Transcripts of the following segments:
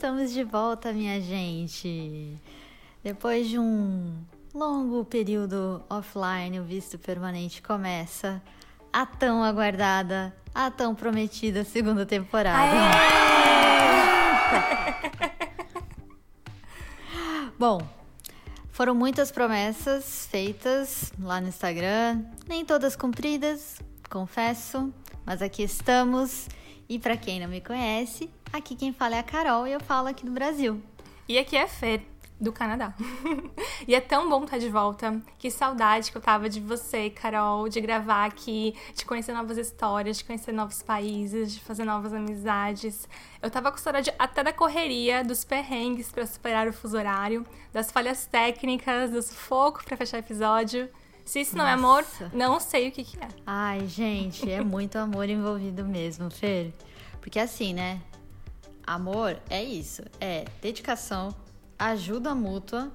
estamos de volta, minha gente. Depois de um longo período offline, o visto permanente começa a tão aguardada, a tão prometida segunda temporada. Bom, foram muitas promessas feitas lá no Instagram, nem todas cumpridas, confesso, mas aqui estamos. E para quem não me conhece, aqui quem fala é a Carol e eu falo aqui do Brasil. E aqui é a Fer, do Canadá. e é tão bom estar de volta. Que saudade que eu tava de você, Carol, de gravar aqui, de conhecer novas histórias, de conhecer novos países, de fazer novas amizades. Eu tava com saudade até da correria, dos perrengues para superar o fuso horário, das falhas técnicas, do sufoco para fechar episódio. Se isso não Nossa. é amor, não sei o que, que é. Ai, gente, é muito amor envolvido mesmo, Fer. Porque assim, né? Amor é isso, é dedicação, ajuda mútua,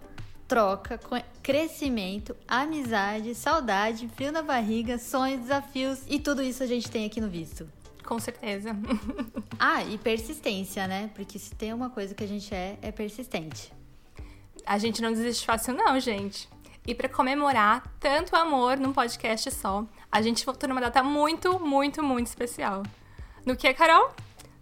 troca, crescimento, amizade, saudade, frio na barriga, sonhos, desafios e tudo isso a gente tem aqui no visto. Com certeza. ah, e persistência, né? Porque se tem uma coisa que a gente é, é persistente. A gente não desiste fácil, não, gente. E para comemorar tanto amor num podcast só, a gente voltou numa data muito, muito, muito especial. No que, Carol?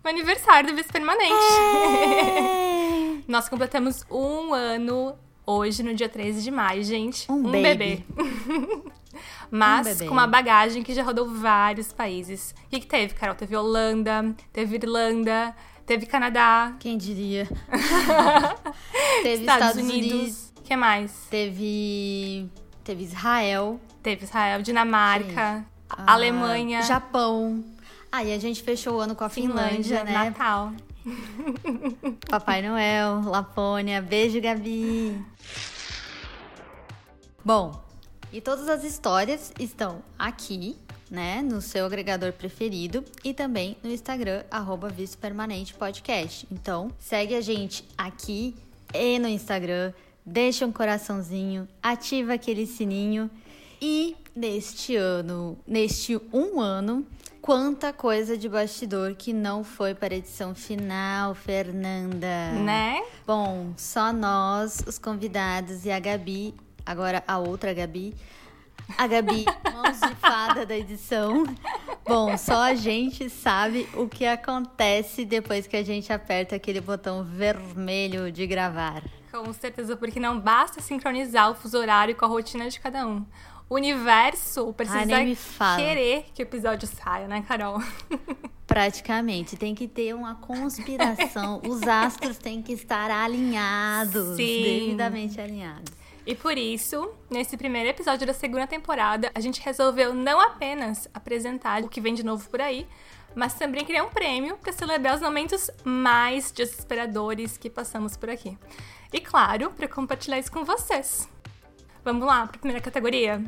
O aniversário do Vice Permanente. É. Nós completamos um ano hoje, no dia 13 de maio, gente. Um, um bebê. Mas um bebê. com uma bagagem que já rodou vários países. O que, que teve, Carol? Teve Holanda, teve Irlanda, teve Canadá. Quem diria? teve Estados, Estados Unidos. Unidos que mais? Teve. Teve Israel. Teve Israel, Dinamarca, ah, Alemanha. Japão. Aí ah, a gente fechou o ano com a Finlândia, Finlândia né? Natal. Papai Noel, Lapônia. Beijo, Gabi. Bom, e todas as histórias estão aqui, né, no seu agregador preferido e também no Instagram, arroba Visto Permanente Podcast. Então, segue a gente aqui e no Instagram, deixa um coraçãozinho, ativa aquele sininho. E neste ano, neste um ano, quanta coisa de bastidor que não foi para a edição final, Fernanda. Né? Bom, só nós, os convidados e a Gabi, agora a outra Gabi. A Gabi, mãos de fada da edição. Bom, só a gente sabe o que acontece depois que a gente aperta aquele botão vermelho de gravar. Com certeza, porque não basta sincronizar o fuso horário com a rotina de cada um. O universo precisa querer que o episódio saia, né, Carol? Praticamente. Tem que ter uma conspiração. Os astros têm que estar alinhados. Sim. Devidamente alinhados. E por isso, nesse primeiro episódio da segunda temporada, a gente resolveu não apenas apresentar o que vem de novo por aí, mas também criar um prêmio para celebrar os momentos mais desesperadores que passamos por aqui. E claro, para compartilhar isso com vocês. Vamos lá para a primeira categoria?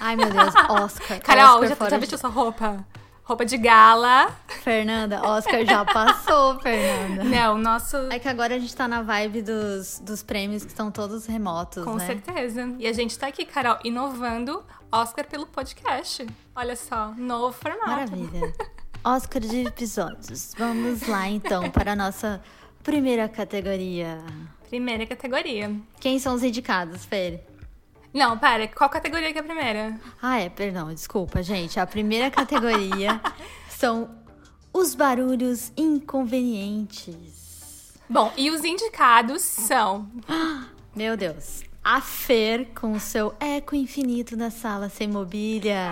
Ai, meu Deus, Oscar. Carol, Oscar já, já vestiu sua roupa? Roupa de gala. Fernanda, Oscar já passou, Fernanda. Não, nosso. É que agora a gente tá na vibe dos, dos prêmios que estão todos remotos, Com né? certeza. E a gente tá aqui, Carol, inovando Oscar pelo podcast. Olha só, novo formato. Maravilha. Oscar de episódios. Vamos lá então para a nossa primeira categoria. Primeira categoria. Quem são os indicados, Fer? Não, pera, qual categoria que é a primeira? Ah, é, perdão, desculpa, gente. A primeira categoria são os barulhos inconvenientes. Bom, e os indicados são. Meu Deus. A Fer com o seu eco infinito na sala sem mobília.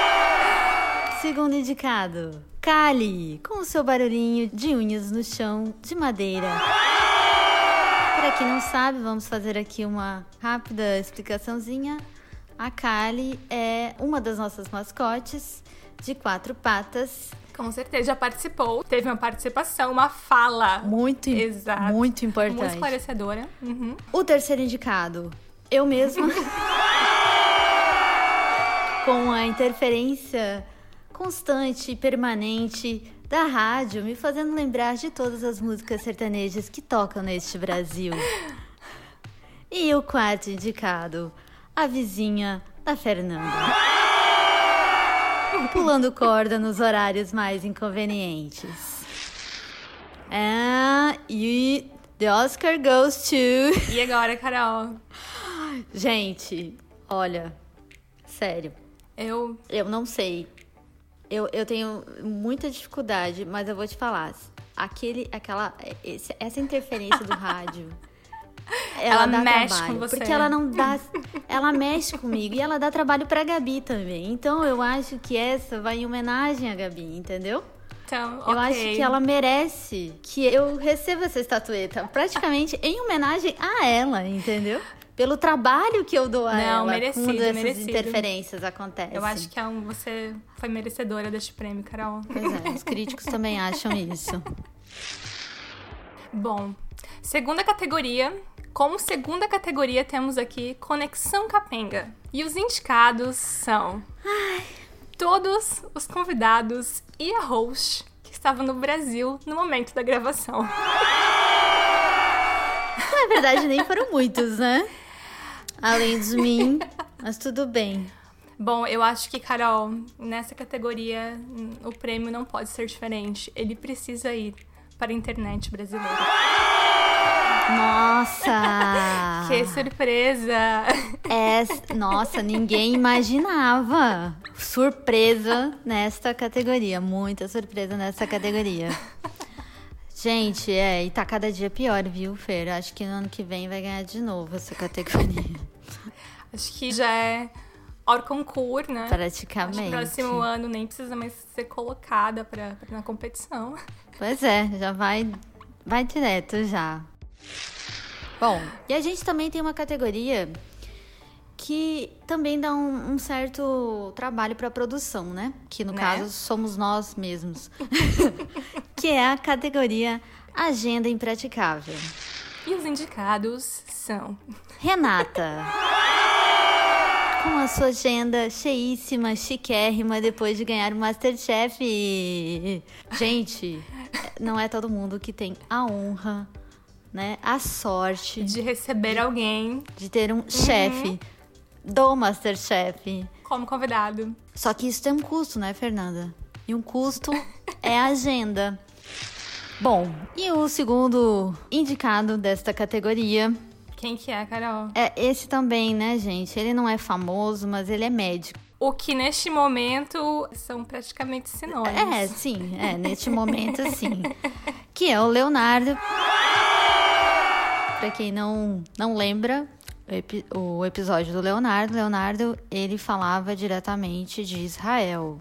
Segundo indicado, Kali, com o seu barulhinho de unhas no chão de madeira. Para quem não sabe, vamos fazer aqui uma rápida explicaçãozinha. A Kali é uma das nossas mascotes de quatro patas. Com certeza, já participou. Teve uma participação, uma fala. Muito, Exato. muito importante. Muito esclarecedora. Uhum. O terceiro indicado, eu mesma. com a interferência constante e permanente da rádio, me fazendo lembrar de todas as músicas sertanejas que tocam neste Brasil. E o quarto indicado, a vizinha da Fernanda. Pulando corda nos horários mais inconvenientes. And you, the Oscar goes to. E agora, Carol? Gente, olha, sério, Eu. eu não sei. Eu, eu tenho muita dificuldade, mas eu vou te falar. Aquele, aquela, esse- essa interferência do rádio. Ela dá mexe trabalho, com você. Porque ela não dá. Ela mexe comigo e ela dá trabalho pra Gabi também. Então eu acho que essa vai em homenagem à Gabi, entendeu? Então, Eu ok. acho que ela merece que eu receba essa estatueta, praticamente em homenagem a ela, entendeu? Pelo trabalho que eu dou a Não, ela merecido, quando essas merecido. interferências acontecem. Eu acho que é um- você foi merecedora deste prêmio, Carol. Pois é, os críticos também acham isso. Bom, segunda categoria. Como segunda categoria, temos aqui Conexão Capenga. E os indicados são todos os convidados e a host que estavam no Brasil no momento da gravação. Na verdade, nem foram muitos, né? Além de mim, mas tudo bem. Bom, eu acho que, Carol, nessa categoria, hum, o prêmio não pode ser diferente. Ele precisa ir para a internet brasileira. Nossa! Que surpresa! É, nossa, ninguém imaginava. Surpresa nesta categoria. Muita surpresa nessa categoria. Gente, é, e tá cada dia pior, viu, Fer? Acho que no ano que vem vai ganhar de novo essa categoria. Acho que já é hors concurso, né? Acho que Praticamente. no próximo ano nem precisa mais ser colocada pra, pra- na competição. Pois é, já vai, vai direto já. Bom, e a gente também tem uma categoria que também dá um, um certo trabalho para produção, né? Que no Né? caso somos nós mesmos. que é a categoria Agenda Impraticável. E os indicados são Renata. Com a sua agenda cheíssima, chiquérrima, depois de ganhar o Masterchef. Gente, não é todo mundo que tem a honra, né? A sorte de receber alguém de ter um chefe do Masterchef. como convidado. Só que isso tem um custo, né, Fernanda? E um custo é a agenda. Bom, e o segundo indicado desta categoria Quem que é, Carol? é esse também, né, gente? Ele não é famoso, mas ele é médico. O que neste momento são praticamente sinônimos. É, sim, é, neste momento, sim. Que é o Leonardo. Pra quem não, não lembra, o, epi- o episódio do Leonardo, Leonardo, ele falava diretamente de Israel.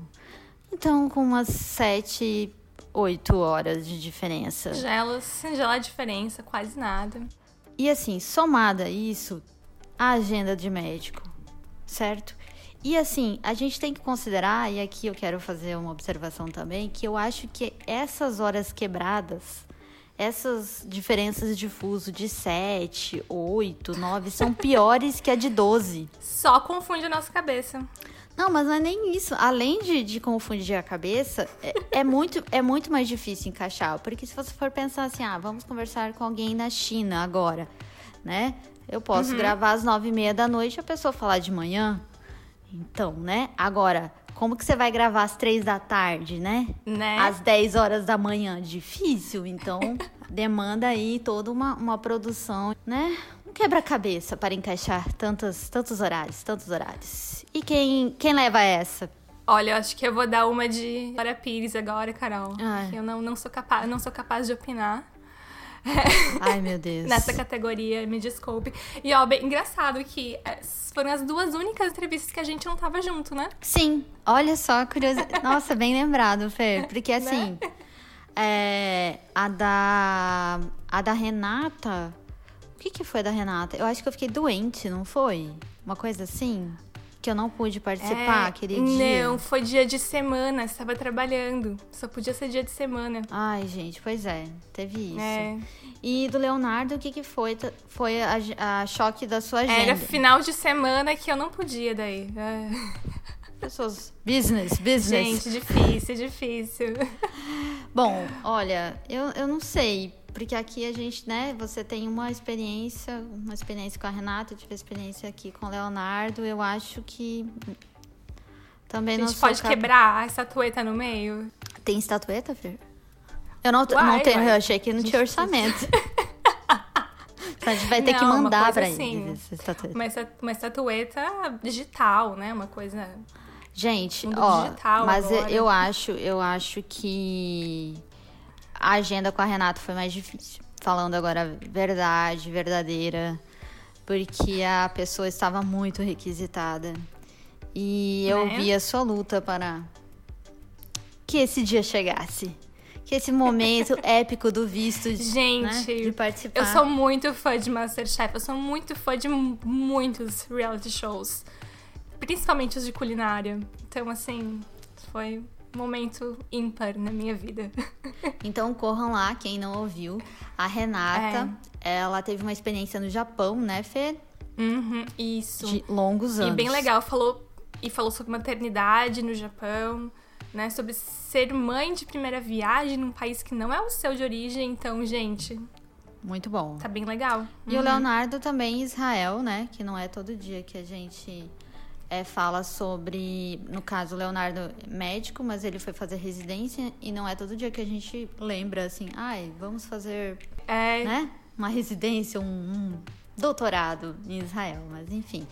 Então, com umas sete, oito horas de diferença. Singela, singela diferença, quase nada. E assim, somada isso, a agenda de médico, certo? E assim, a gente tem que considerar, e aqui eu quero fazer uma observação também, que eu acho que essas horas quebradas, essas diferenças de fuso de 7, 8, 9, são piores que a de 12. Só confunde a nossa cabeça. Não, mas não é nem isso. Além de, de confundir a cabeça, é, é muito, é muito mais difícil encaixar. Porque se você for pensar assim, ah, vamos conversar com alguém na China agora, né? Eu posso gravar às nove e meia da noite e a pessoa falar de manhã. Então, né? Agora, como que você vai gravar às três da tarde, né? Né? Às 10 horas da manhã, difícil. Então, demanda aí toda uma, uma produção, né? Um quebra-cabeça para encaixar tantos, tantos horários, tantos horários. E quem, quem leva essa? Olha, eu acho que eu vou dar uma de Glória Pires agora, Carol. Ai. Eu não, não, sou capaz, não sou capaz de opinar Ai, meu Deus. nessa categoria, me desculpe. E, ó, bem engraçado que é, foram as duas únicas entrevistas que a gente não tava junto, né? Sim, olha só, curiosidade. Nossa, bem lembrado, Fer. Porque assim, é, a da. A da Renata. O que, que foi da Renata? Eu acho que eu fiquei doente, não foi? Uma coisa assim? Que eu não pude participar É, aquele dia. Não, foi dia de semana, estava trabalhando. Só podia ser dia de semana. Ai, gente, pois é, teve isso. É. E do Leonardo, o que, que foi? Foi a, a choque da sua agenda. Era final de semana que eu não podia daí. É. Pessoas. Business, business. Gente, difícil, difícil. Bom, olha, eu, eu não sei, porque aqui a gente, né, você tem uma experiência, uma experiência com a Renata, eu tive experiência aqui com o Leonardo, eu acho que também A não gente sou pode capa- quebrar a estatueta no meio? Tem estatueta, Fer? Eu não, Uai, não tenho, uai. eu achei que não tinha orçamento. Então a gente vai ter que Não, uma mandar pra assim. eles estatueta. Uma, uma estatueta digital, né? Uma coisa. Gente, ó, digital mas agora. eu acho, eu acho que a agenda com a Renata foi mais difícil. Falando agora a verdade, verdadeira, porque a pessoa estava muito requisitada. E eu Né? vi a sua luta para que esse dia chegasse. Que esse momento épico do visto de, Gente, né, de participar. Eu sou muito fã de Masterchef, eu sou muito fã de mu- muitos reality shows. Principalmente os de culinária. Então, assim, foi momento ímpar na minha vida. Então corram lá, quem não ouviu. A Renata, ela teve uma experiência no Japão, né, Fê? Uhum, isso. De longos anos. E bem legal, falou e falou sobre maternidade no Japão, né? Sobre ser mãe de primeira viagem num país que não é o seu de origem. Então, gente, Muito bom. tá bem legal. E o Leonardo também, Israel, né? Que não é todo dia que a gente é, fala sobre. No caso, o Leonardo é médico, mas ele foi fazer residência e não é todo dia que a gente lembra assim, ai, vamos fazer, É, né? Uma residência, um, um doutorado em Israel, mas enfim.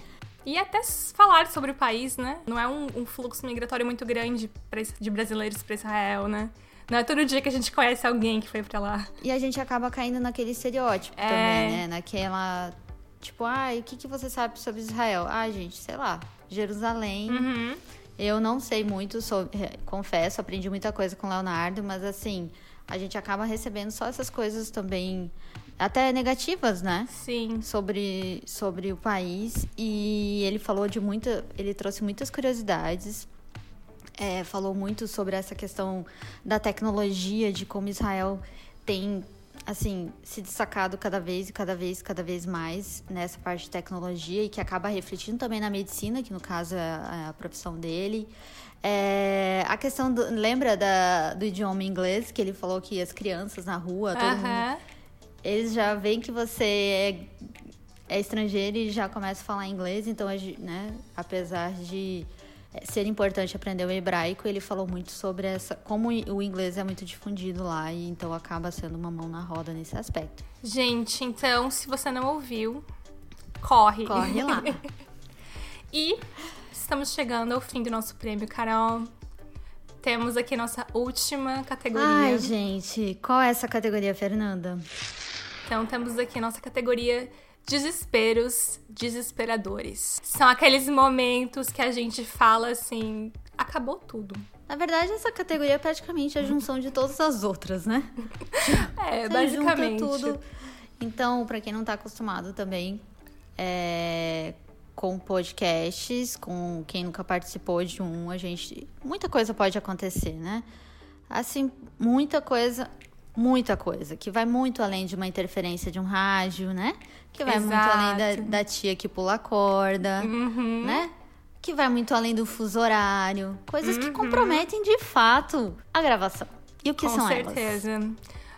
E até falar sobre o país, né? Não é um, um fluxo migratório muito grande pra de brasileiros para Israel, né? Não é todo dia que a gente conhece alguém que foi pra lá. E a gente acaba caindo naquele estereótipo É. também, né? Naquela. Tipo, ai, o que, que você sabe sobre Israel? Ah, gente, sei lá, Jerusalém. Uhum. Eu não sei muito, sobre, eh, confesso, aprendi muita coisa com o Leonardo, mas assim, a gente acaba recebendo só essas coisas também, até negativas, né? Sim. Sobre, sobre o país. E ele falou de muita. Ele trouxe muitas curiosidades. é, falou muito sobre essa questão da tecnologia, de como Israel tem assim se destacado cada vez e cada vez cada vez mais nessa parte de tecnologia e que acaba refletindo também na medicina, que no caso é a, a profissão dele. É, a questão do, lembra da, do idioma inglês que ele falou que as crianças na rua, todo mundo Aham. eles já veem que você é, é estrangeiro e já começa a falar inglês, então, né, apesar de é, ser importante aprender o hebraico, ele falou muito sobre essa como o inglês é muito difundido lá e então acaba sendo uma mão na roda nesse aspecto. Gente, então, se você não ouviu, corre. Corre lá. E estamos chegando ao fim do nosso prêmio, Carol. Temos aqui nossa última categoria. Ai, gente, qual é essa categoria, Fernanda? Então temos aqui nossa categoria desesperos desesperadores. São aqueles momentos que a gente fala assim, acabou tudo. Na verdade, essa categoria é praticamente a junção de todas as outras, né? É, Você junta basicamente. tudo. Então, pra quem não tá acostumado também é, com podcasts, com quem nunca participou de um, a gente. Muita coisa pode acontecer, né? Assim, muita coisa, muita coisa, que vai muito além de uma interferência de um rádio, né? Que vai muito além da, Exato. da tia que pula a corda, Uhum. né? Que vai muito além do fuso horário. Coisas Uhum. que comprometem de fato a gravação. E o que Com são elas? certeza.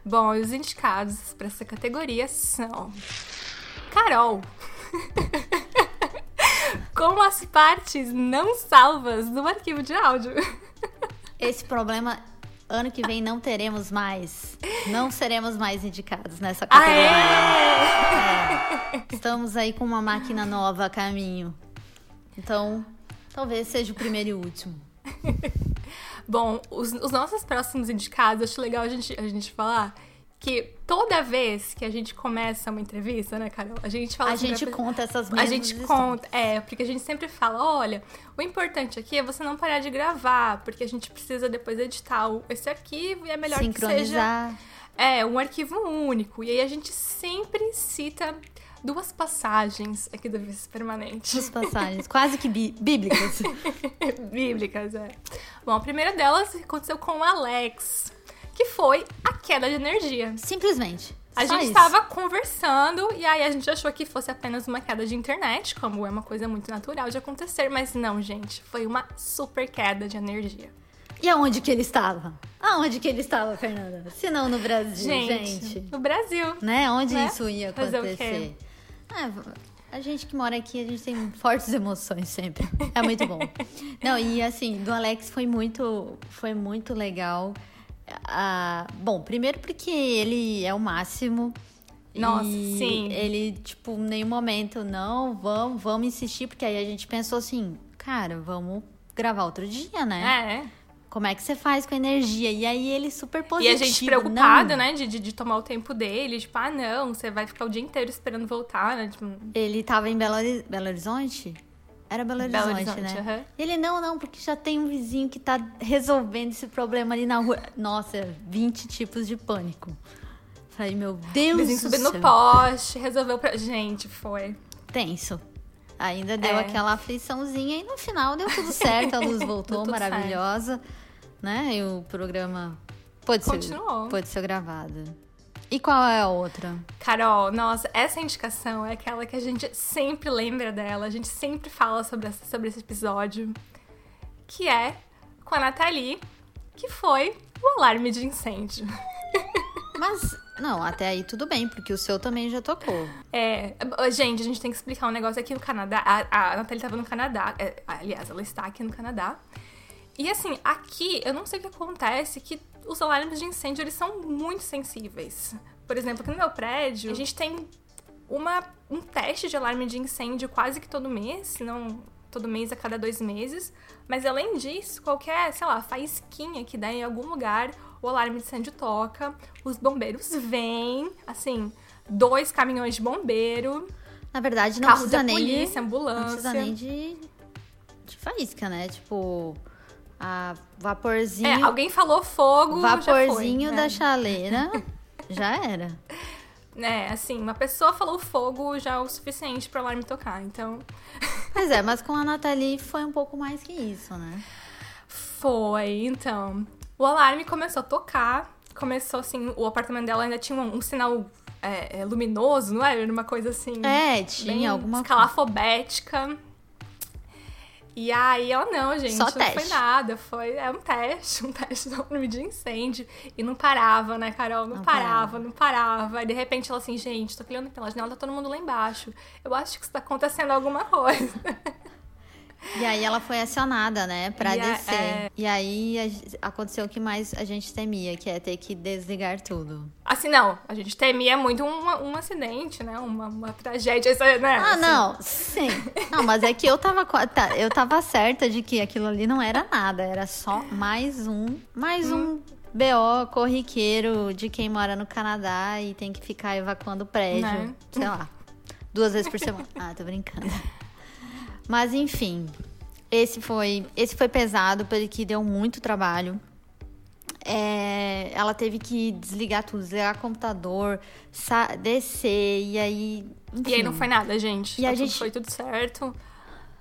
Bom, os indicados para essa categoria são Carol. Com as partes não salvas do arquivo de áudio. Esse problema, ano que vem, não teremos mais. Não seremos mais indicados nessa categoria. Aê! Estamos aí com uma máquina nova a caminho. Então, talvez seja o primeiro e último. Bom, os, os nossos próximos indicados, acho legal a gente, a gente falar que toda vez que a gente começa uma entrevista, né, Carol? A gente fala A assim pra gente pessoa- conta essas A gente histórias. conta, é, porque a gente sempre fala, olha, o importante aqui é você não parar de gravar, porque a gente precisa depois editar esse arquivo e é melhor que seja é um arquivo único. E aí a gente sempre cita duas passagens aqui do Vice Permanente. As passagens, quase que bí- bíblicas. Bíblicas, é. Bom, a primeira delas aconteceu com o Alex, que foi a queda de energia. Simplesmente. A Só gente estava conversando e aí a gente achou que fosse apenas uma queda de internet, como é uma coisa muito natural de acontecer, mas não, gente, foi uma super queda de energia. E aonde que ele estava? Aonde que ele estava, Fernanda? Se não no Brasil, Gente, gente. no Brasil. Né? Onde Né? isso ia Fazer o quê? acontecer? Ah, a gente que mora aqui, a gente tem fortes emoções sempre. É muito bom. Não, e assim, do Alex foi muito, foi muito legal. Ah, bom, primeiro porque ele é o máximo. Nossa, e sim. Ele, tipo, em nenhum momento, não, vamos, vamos insistir, porque aí a gente pensou assim, cara, vamos gravar outro dia, né? É. Como é que você faz com energia? E aí ele super positivo. E a gente preocupado, não. né, de, de, tomar o tempo dele. Tipo, ah, não, você vai ficar o dia inteiro esperando voltar, né? Tipo, Ele tava em Belo, Belo Horizonte? Era Belo Horizonte, Belo Horizonte, né? aham. Ele, não, não, porque já tem um vizinho que tá resolvendo esse problema ali na rua. Nossa, 20 tipos de pânico. Falei, meu Deus o vizinho do subindo no céu. poste, resolveu pra. Gente, foi. Tenso. Ainda deu É. aquela afliçãozinha e no final deu tudo certo, a luz voltou maravilhosa, né? E o programa ser, Continuou. pôde ser gravado. E qual é a outra? Carol, nossa, essa indicação é aquela que a gente sempre lembra dela, a gente sempre fala sobre, essa- sobre esse episódio, que é com a Nathalie, que foi o alarme de incêndio. Mas, não, até aí tudo bem, porque o seu também já tocou. É, gente, a gente tem que explicar um negócio aqui no Canadá. A, a Nathalie tava no Canadá, é, aliás, ela está aqui no Canadá. E assim, aqui, eu não sei o que acontece, que os alarmes de incêndio, eles são muito sensíveis. Por exemplo, aqui no meu prédio, a gente tem uma, um teste de alarme de incêndio quase que todo mês, se não todo mês a cada dois meses. Mas além disso, qualquer, sei lá, faísquinha que dá em algum lugar, o alarme de incêndio toca, os bombeiros vêm, assim, dois caminhões de bombeiro, Na verdade, não carro precisa da nem polícia, de, não ambulância. precisa nem de, de faísca, né? Tipo, a vaporzinho, É, alguém falou fogo, já foi, vaporzinho né? da chaleira, já era. É, assim, uma pessoa falou fogo já é o suficiente pro alarme tocar. Então, Pois é, mas com a Nathalie foi um pouco mais que isso, né? foi. Então, o alarme começou a tocar. Começou assim, o apartamento dela ainda tinha um, um sinal é, é, luminoso, não era? Era uma coisa assim. É, bem tinha alguma escalafobética. E aí ela, não, gente, Só não teste. foi nada. Foi é um teste, um teste de incêndio. E não parava, né, Carol? Não, Não parava, parava. não parava. E de repente ela assim, gente, tô olhando pela janela, tá todo mundo lá embaixo. Eu acho que está acontecendo alguma coisa. E aí ela foi acionada, né, pra E descer. é. E aí aconteceu o que mais a gente temia, que é ter que desligar tudo. Assim, não, a gente temia muito um, um acidente, né? Uma, uma tragédia, né? Ah, assim. não, sim. Não, mas é que eu tava, tá, eu tava certa de que aquilo ali não era nada, era só mais um, mais um BO corriqueiro de quem mora no Canadá e tem que ficar evacuando o prédio, Né? sei lá, duas vezes por semana. Ah, tô brincando. Mas enfim, esse foi, esse foi pesado, porque deu muito trabalho. É, ela teve que desligar tudo, desligar o computador, descer, e aí. E aí não enfim. foi nada, gente. E a Tá tudo- gente- Foi tudo certo.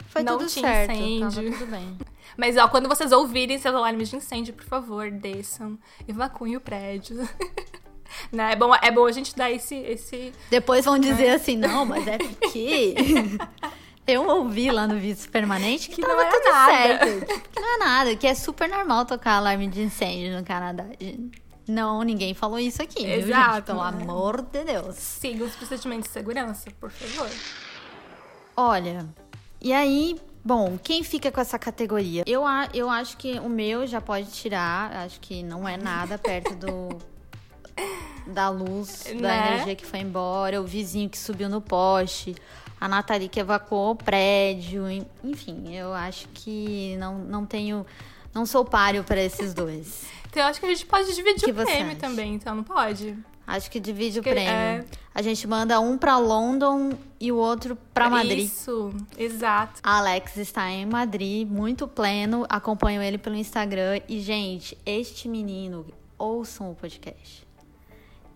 Foi Não tudo certo, incêndio. tava tudo bem. Mas, ó, quando vocês ouvirem seus alarmes de incêndio, por favor, desçam. Evacuem o prédio. né? É bom, é bom a gente dar esse... esse... Depois vão dizer assim, não, mas é porque eu ouvi lá no visto permanente que, não tudo nada. certo. Que não é nada, que é super normal tocar alarme de incêndio no Canadá. Não, ninguém falou isso aqui, viu, gente? Exato, Pelo amor de Deus. Sigam os procedimentos de segurança, por favor. Olha, e aí, bom, quem fica com essa categoria? Eu, eu acho que o meu já pode tirar, acho que não é nada perto do da luz, da Né? energia que foi embora, o vizinho que subiu no poste, a Nathalie que evacuou o prédio, en- enfim, eu acho que não, não tenho, não sou páreo para esses dois. Então, eu acho que a gente pode dividir Que o prêmio acha? também, então, não pode? Acho que divide o que, prêmio. é. A gente manda um para London e o outro para Madrid. Isso, exato. Alex está em Madrid, muito pleno. Acompanho ele pelo Instagram. E, gente, este menino, ouçam o podcast.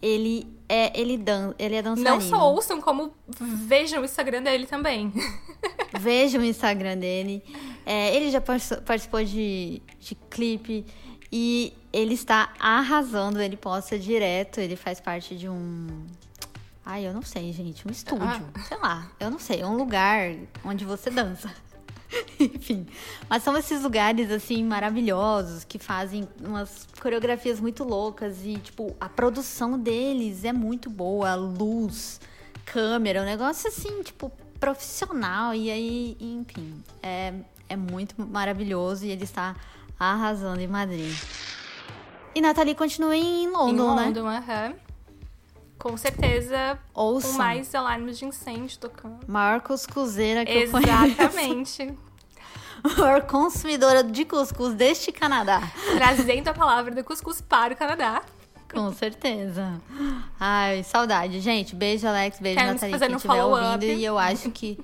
Ele é, ele dan ele é dançarino. Não só ouçam, como vejam o Instagram dele também. Vejam o Instagram dele. É, ele já participou- de, de clipe. E ele está arrasando. Ele posta direto. Ele faz parte de um... Ai, eu não sei, gente. Um estúdio. Sei lá. Eu não sei. É um lugar onde você dança. Enfim. Mas são esses lugares, assim, maravilhosos, que fazem umas coreografias muito loucas. E, tipo, a produção deles é muito boa. Luz, câmera, um negócio assim, tipo, profissional. E aí, enfim, é, é muito maravilhoso. E ele está arrasando em Madrid. E Nathalie continua em London, em né? London, aham. Com certeza, com mais alarmes de incêndio tocando. Maior cuscuzeira que eu conheço. Exatamente. Maior consumidora de cuscuz deste Canadá. Trazendo a palavra do cuscuz para o Canadá. Com certeza. Ai, saudade. Gente, beijo, Alex. Beijo, Estamos Nathalie, quem estiver follow-up. ouvindo. E eu acho que...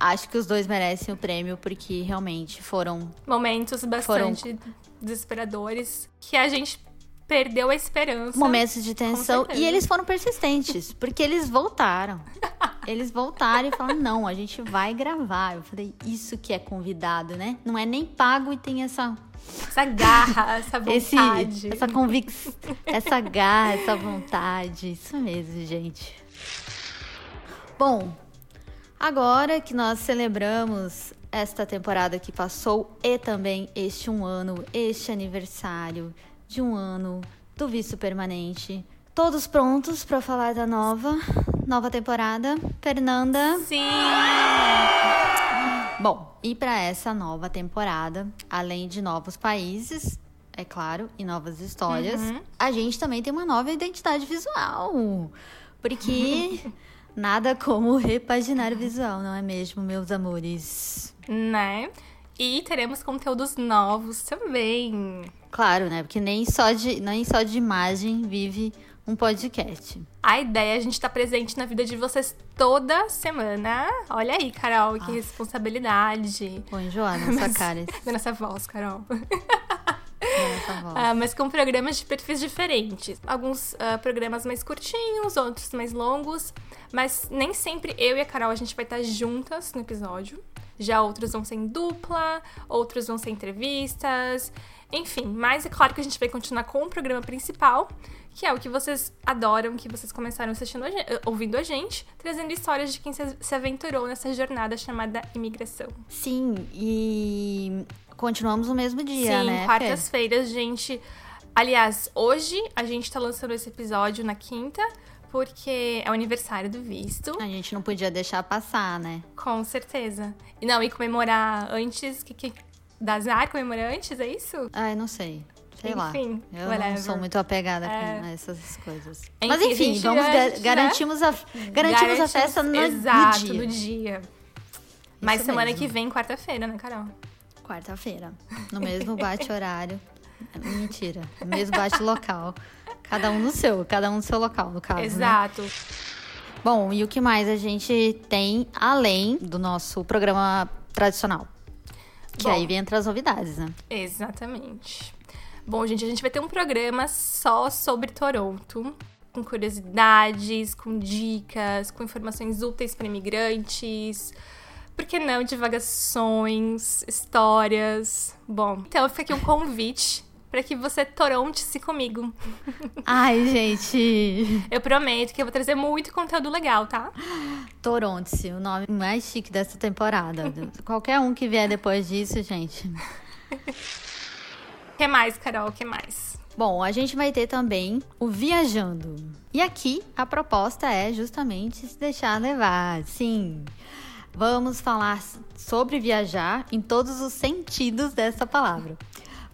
Acho que os dois merecem o prêmio, porque realmente foram... Momentos bastante desesperadores que a gente perdeu a esperança. momentos de tensão. E eles foram persistentes, porque eles voltaram. Eles voltaram e falaram: não, a gente vai gravar. Eu falei: isso que é convidado, né? Não é nem pago e tem essa. Essa garra, essa Esse, vontade. essa convicção, essa garra, essa vontade. Isso mesmo, gente. Bom, agora que nós celebramos esta temporada que passou e também este um ano, este aniversário de um ano do visto permanente, todos prontos para falar da nova, nova temporada. Fernanda. Sim! Bom, e para essa nova temporada, além de novos países, é claro, e novas histórias, Uhum. a gente também tem uma nova identidade visual. Porque nada como repaginar o visual, não é mesmo, meus amores? Né? E teremos conteúdos novos também. Claro, né? Porque nem só de, nem só de imagem vive um podcast. A ideia é a gente estar presente na vida de vocês toda semana. Olha aí, Carol, que responsabilidade. Vou enjoar nessa cara, Da nossa voz, Carol. Ah, mas com programas de perfis diferentes. Alguns ah, programas mais curtinhos, outros mais longos. Mas nem sempre eu e a Carol a gente vai estar juntas no episódio. Já outros vão ser em dupla, outros vão ser entrevistas. Enfim, mas é claro que a gente vai continuar com o programa principal, que é o que vocês adoram, que vocês começaram assistindo a gen- ouvindo a gente, trazendo histórias de quem se aventurou nessa jornada chamada imigração. Sim, e continuamos no mesmo dia, Sim, né? Fê? quartas-feiras, gente. Aliás, hoje a gente tá lançando esse episódio na quinta, porque é o aniversário do visto. A gente não podia deixar passar, né? Com certeza. E não, e comemorar antes. Que, que, da Zar comemorar antes, é isso? Ai, não sei. Sei lá. Enfim, Eu whatever. não sou muito apegada É. a essas coisas. Enfim, Mas enfim, vamos já- ga- já- garantimos a garantimos a festa no, Exato, no dia. no dia. Mas Isso semana mesmo. que vem, quarta-feira, né, Carol? Quarta-feira, no mesmo bate horário. Mentira, no mesmo bate local. Cada um no seu, cada um no seu local, no caso. né? Exato. Bom, e o que mais a gente tem além do nosso programa tradicional? Que Bom. aí vem entre as novidades, né? Exatamente. Bom, gente, a gente vai ter um programa só sobre Toronto, com curiosidades, com dicas, com informações úteis para imigrantes. Por que não divagações, histórias? Bom, então fica aqui um convite para que você toronte-se comigo. Ai, gente. Eu prometo que eu vou trazer muito conteúdo legal, tá? Toronto-se, o nome mais chique dessa temporada. Qualquer um que vier depois disso, gente. O que mais, Carol? O que mais? Bom, a gente vai ter também o Viajando. E aqui a proposta é justamente se deixar levar. Sim. Vamos falar sobre viajar em todos os sentidos dessa palavra.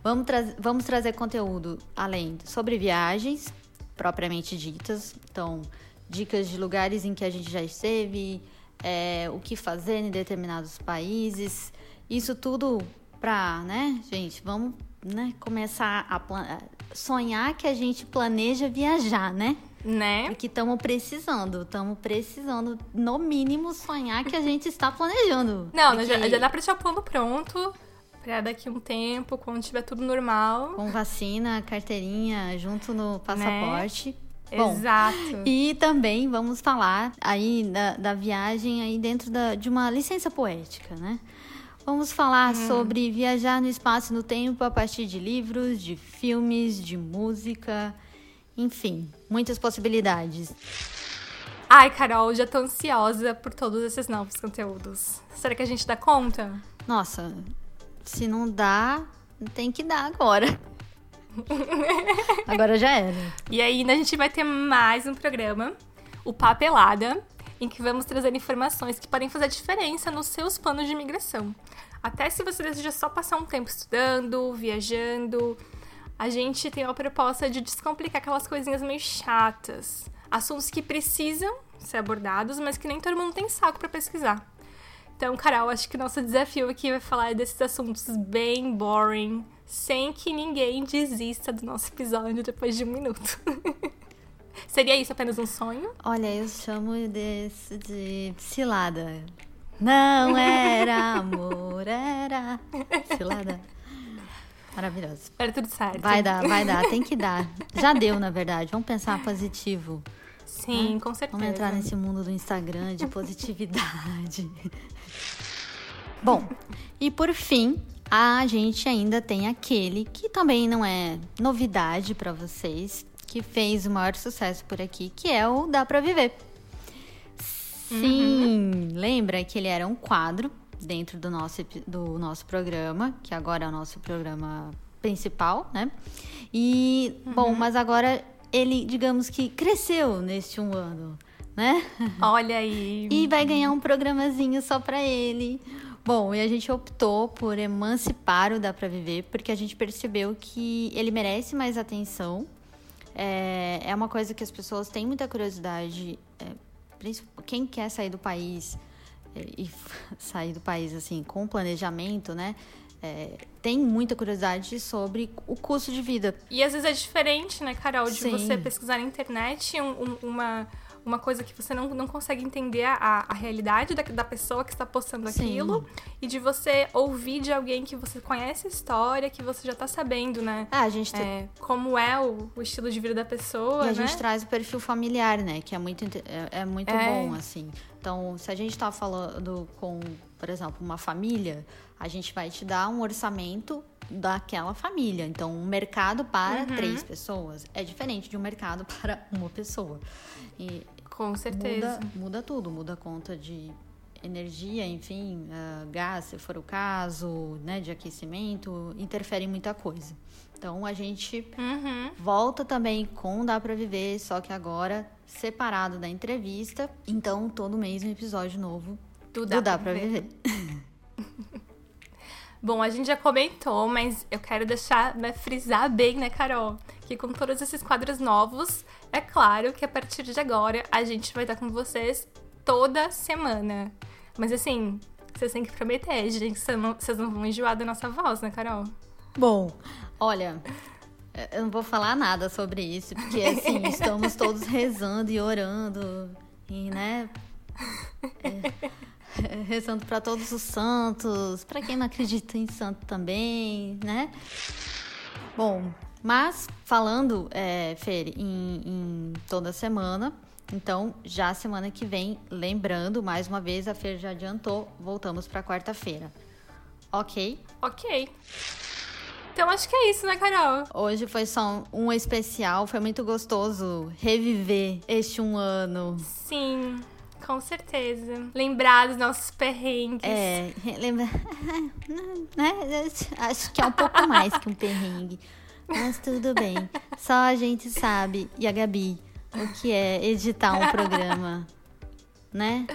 Vamos, tra vamos trazer conteúdo além sobre viagens propriamente ditas. Então, dicas de lugares em que a gente já esteve, é, o que fazer em determinados países. Isso tudo pra, né, gente, vamos né, começar a sonhar que a gente planeja viajar, né? Né? Porque estamos precisando, estamos precisando, no mínimo, sonhar que a gente está planejando. Não, Porque já, já dá pra deixar o plano pronto pra daqui um tempo, quando tiver tudo normal. Com vacina, carteirinha, junto no passaporte. Bom, Exato. E também vamos falar aí da, da viagem aí dentro da- de uma licença poética, né? Vamos falar sobre viajar no espaço e no tempo a partir de livros, de filmes, de música, enfim, muitas possibilidades. Ai, Carol, já tô ansiosa por todos esses novos conteúdos. Será que a gente dá conta? Nossa, se não dá, tem que dar agora. agora já era. E ainda a gente vai ter mais um programa, o Papelada, em que vamos trazer informações que podem fazer diferença nos seus planos de imigração. Até se você deseja só passar um tempo estudando, viajando, a gente tem a proposta de descomplicar aquelas coisinhas meio chatas. Assuntos que precisam ser abordados, mas que nem todo mundo tem saco para pesquisar. Então, Carol, acho que nosso desafio aqui vai falar desses assuntos bem boring, sem que ninguém desista do nosso episódio depois de um minuto. Seria isso apenas um sonho? Olha, eu chamo de, de cilada. Não era amor, era cilada. Maravilhoso. Era tudo certo. Vai dar, vai dar, tem que dar. Já deu, na verdade. Vamos pensar positivo. Sim, com certeza. Vamos entrar nesse mundo do Instagram de positividade. Bom, e por fim, a gente ainda tem aquele que também não é novidade para vocês, que fez o maior sucesso por aqui, que é o Dá Pra Viver. Sim, uhum. lembra que ele era um quadro dentro do nosso, do nosso programa, que agora é o nosso programa principal, né? E, uhum. bom, mas agora ele, digamos que cresceu neste um ano, né? Olha aí. e vai ganhar um programazinho só para ele. Bom, e a gente optou por emancipar o Dá Pra Viver, porque a gente percebeu que ele merece mais atenção. É, é uma coisa que as pessoas têm muita curiosidade. É, quem quer sair do país e sair do país assim com planejamento, né? É, tem muita curiosidade sobre o custo de vida. E às vezes é diferente, né, Carol, de Sim. você pesquisar na internet um, um, uma uma coisa que você não, não consegue entender a, a realidade da, da pessoa que está postando Sim. aquilo e de você ouvir de alguém que você conhece a história, que você já está sabendo, né? Ah, a gente é, como é o, o, estilo de vida da pessoa. E a né? gente traz o perfil familiar, né? Que é muito, é, é muito é. bom, assim. Então, se a gente está falando com, por exemplo, uma família, a gente vai te dar um orçamento daquela família. Então, um mercado para uhum. três pessoas é diferente de um mercado para uma pessoa. E Com certeza. Muda, muda tudo, muda a conta de energia, enfim, uh, gás, se for o caso, né, de aquecimento, interfere em muita coisa. Então a gente uhum. volta também com Dá para Viver, só que agora separado da entrevista. Então todo mês um episódio novo do Dá, do Dá pra Viver. viver. Bom, a gente já comentou, mas eu quero deixar, né, frisar bem, né, Carol? Que com todos esses quadros novos, é claro que a partir de agora a gente vai estar com vocês toda semana. Mas assim, vocês têm que prometer, gente, vocês não, vocês não vão enjoar da nossa voz, né, Carol? Bom, olha, eu não vou falar nada sobre isso, porque assim, estamos todos rezando e orando, e né? É, rezando para todos os santos, para quem não acredita em santo também, né? Bom, mas falando, é, Fer, em, em toda semana, então já semana que vem, lembrando, mais uma vez, a Fer já adiantou, voltamos para quarta-feira. Ok? Ok. Então acho que é isso, né, Carol? Hoje foi só um especial, foi muito gostoso reviver este um ano. Sim. Com certeza. Lembrar dos nossos perrengues. É, lembra. né? Acho que é um pouco mais que um perrengue. Mas tudo bem. Só a gente sabe, e a Gabi, o que é editar um programa, né?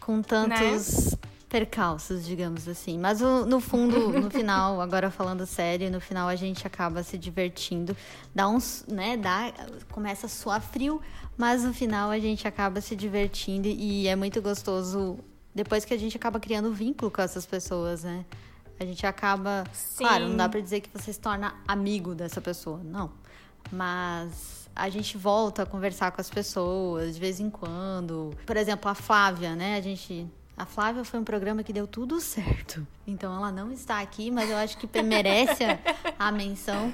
Com tantos né? Percalços, digamos assim. Mas no fundo, no final, agora falando sério, no final a gente acaba se divertindo. Dá uns, né? Dá, começa a suar frio, mas no final a gente acaba se divertindo e é muito gostoso depois que a gente acaba criando vínculo com essas pessoas, né? A gente acaba. Sim. Claro, não dá pra dizer que você se torna amigo dessa pessoa, não. Mas a gente volta a conversar com as pessoas de vez em quando. Por exemplo, a Flávia, né? A gente. A Flávia foi um programa que deu tudo certo. Então ela não está aqui, mas eu acho que merece a, a menção.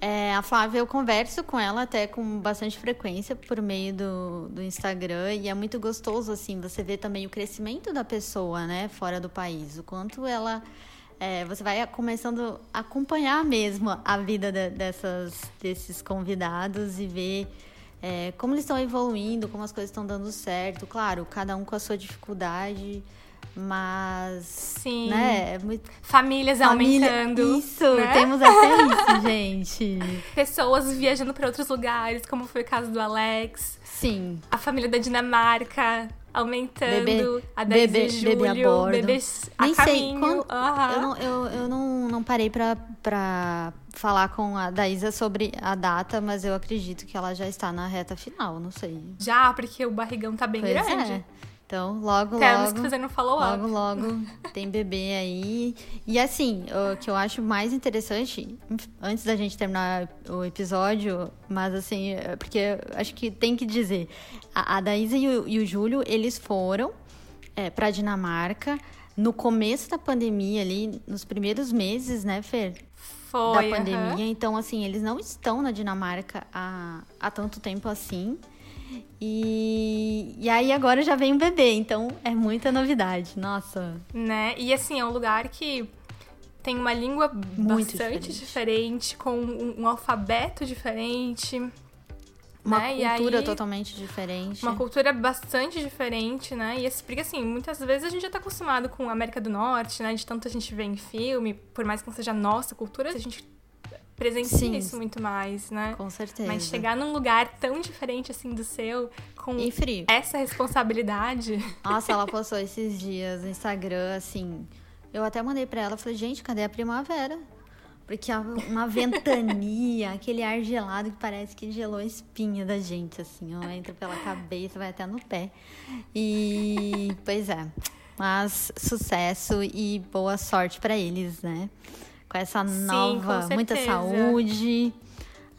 É, a Flávia, eu converso com ela até com bastante frequência por meio do, do Instagram e é muito gostoso, assim, você ver também o crescimento da pessoa, né, fora do país, o quanto ela. É, você vai começando a acompanhar mesmo a vida de, dessas, desses convidados e ver é, como eles estão evoluindo, como as coisas estão dando certo. Claro, cada um com a sua dificuldade. Mas. Sim. Né? É muito... Famílias Família... aumentando. Isso, né? temos até isso, gente. Pessoas viajando para outros lugares, como foi o caso do Alex. Sim. A família da Dinamarca. Aumentando. Bebê- a 10 bebê- de julho, bebê a bordo. bebês a Nem sei caminho. quando- aham. Eu, não, eu, eu não, não parei pra, pra falar com a Daísa sobre a data, mas eu acredito que ela já está na reta final, não sei. Já, porque o barrigão tá bem Pois grande. é. Então, logo, Temos logo. que fazer um follow-up. Logo, logo tem bebê aí. E assim, o que eu acho mais interessante, antes da gente terminar o episódio, mas assim, é porque acho que tem que dizer, a, a Daísa e o, e o Júlio, eles foram é, pra Dinamarca no começo da pandemia ali, nos primeiros meses, né, Fer? Foi. da pandemia. Então, assim, eles não estão na Dinamarca há, há tanto tempo assim. E, e aí agora já vem um bebê, então é muita novidade. Nossa, Né? E assim, é um lugar que tem uma língua Muito bastante diferente. diferente, com um, um alfabeto diferente. uma né? Cultura aí- totalmente diferente. Uma cultura bastante diferente, né? E esse- porque assim, muitas vezes a gente já tá acostumado com a América do Norte, né? De tanto a gente vê em filme, por mais que não seja a nossa cultura, a gente presencia Sim. isso muito mais, né? Com certeza. Mas chegar num lugar tão diferente assim do seu, com essa responsabilidade. Nossa, ela postou esses dias no Instagram, assim. Eu até mandei pra ela, falei, gente, cadê a primavera? Porque há uma ventania, aquele ar gelado que parece que gelou a espinha da gente, assim, ó, entra pela cabeça, vai até no pé. E, pois é. Mas sucesso e boa sorte pra eles, né? Com essa Sim, nova, com muita saúde.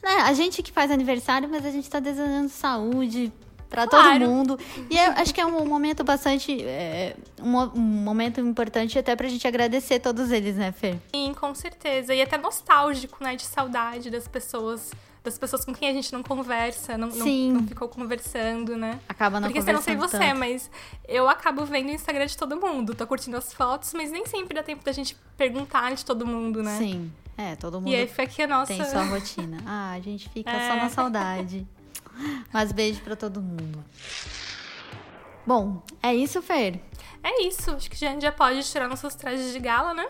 Né, a gente que faz aniversário, mas a gente tá desejando saúde pra Claro. todo mundo. E eu acho que é um momento bastante. é, um, um momento importante até pra gente agradecer todos eles, né, Fer? Sim, com certeza. E até nostálgico, né? De saudade das pessoas, das pessoas com quem a gente não conversa, não, não- Sim. não ficou conversando, né? Acaba não Porque eu não sei você, tanto. mas eu acabo vendo o Instagram de todo mundo. Tô curtindo as fotos, mas nem sempre dá tempo da gente perguntar de todo mundo, né? Sim. É, todo mundo E aí fica aqui a nossa. tem sua rotina. Ah, a gente fica só É. na saudade. Mas beijo pra todo mundo. Bom, é isso, Fer. É isso. Acho que a gente já pode tirar nossos trajes de gala, né?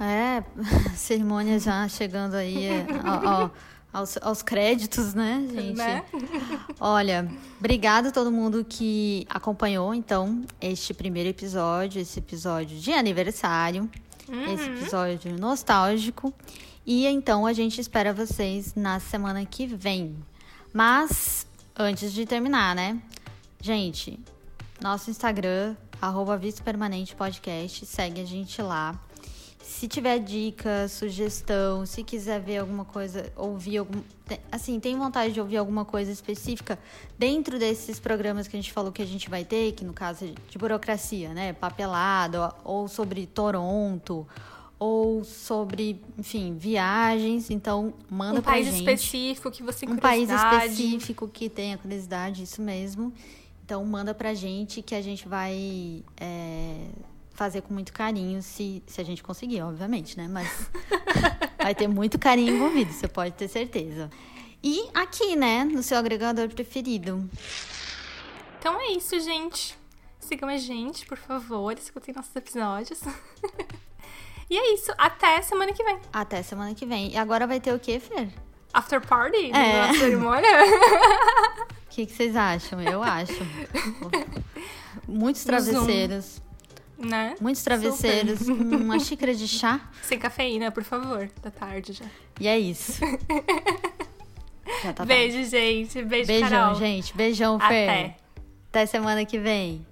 É, cerimônia já chegando aí é, ao- ao- aos, aos créditos, né, gente? Né? Olha, obrigado a todo mundo que acompanhou, então, este primeiro episódio, esse episódio de aniversário, esse episódio nostálgico. E então a gente espera vocês na semana que vem. Mas, antes de terminar, né? Gente, nosso Instagram, arroba Visto Permanente Podcast, segue a gente lá. Se tiver dica, sugestão, se quiser ver alguma coisa, ouvir algum. Assim, tem vontade de ouvir alguma coisa específica dentro desses programas que a gente falou que a gente vai ter, que no caso é de burocracia, né? Papelado, ou sobre Toronto, ou sobre, enfim, viagens. Então, manda Um pra país gente específico que você tem um país específico que tenha curiosidade, isso mesmo. Então manda pra gente que a gente vai é, fazer com muito carinho, se, se a gente conseguir, obviamente, né? Mas vai ter muito carinho envolvido, você pode ter certeza. E aqui, né, no seu agregador preferido. Então é isso, gente. Sigam a gente, por favor. Escutem nossos episódios. e é isso. Até semana que vem. Até semana que vem. E agora vai ter o quê, Fer? After party? É. Cerimônia? O que, que vocês acham? Eu acho. Muitos travesseiros. Né? Muitos travesseiros. Uma xícara de chá. Sem cafeína, por favor. Da tarde já. E é isso. Já tá Beijo, gente. Beijo, Beijão, Carol. gente. Beijão, Fer. Até. Até semana que vem.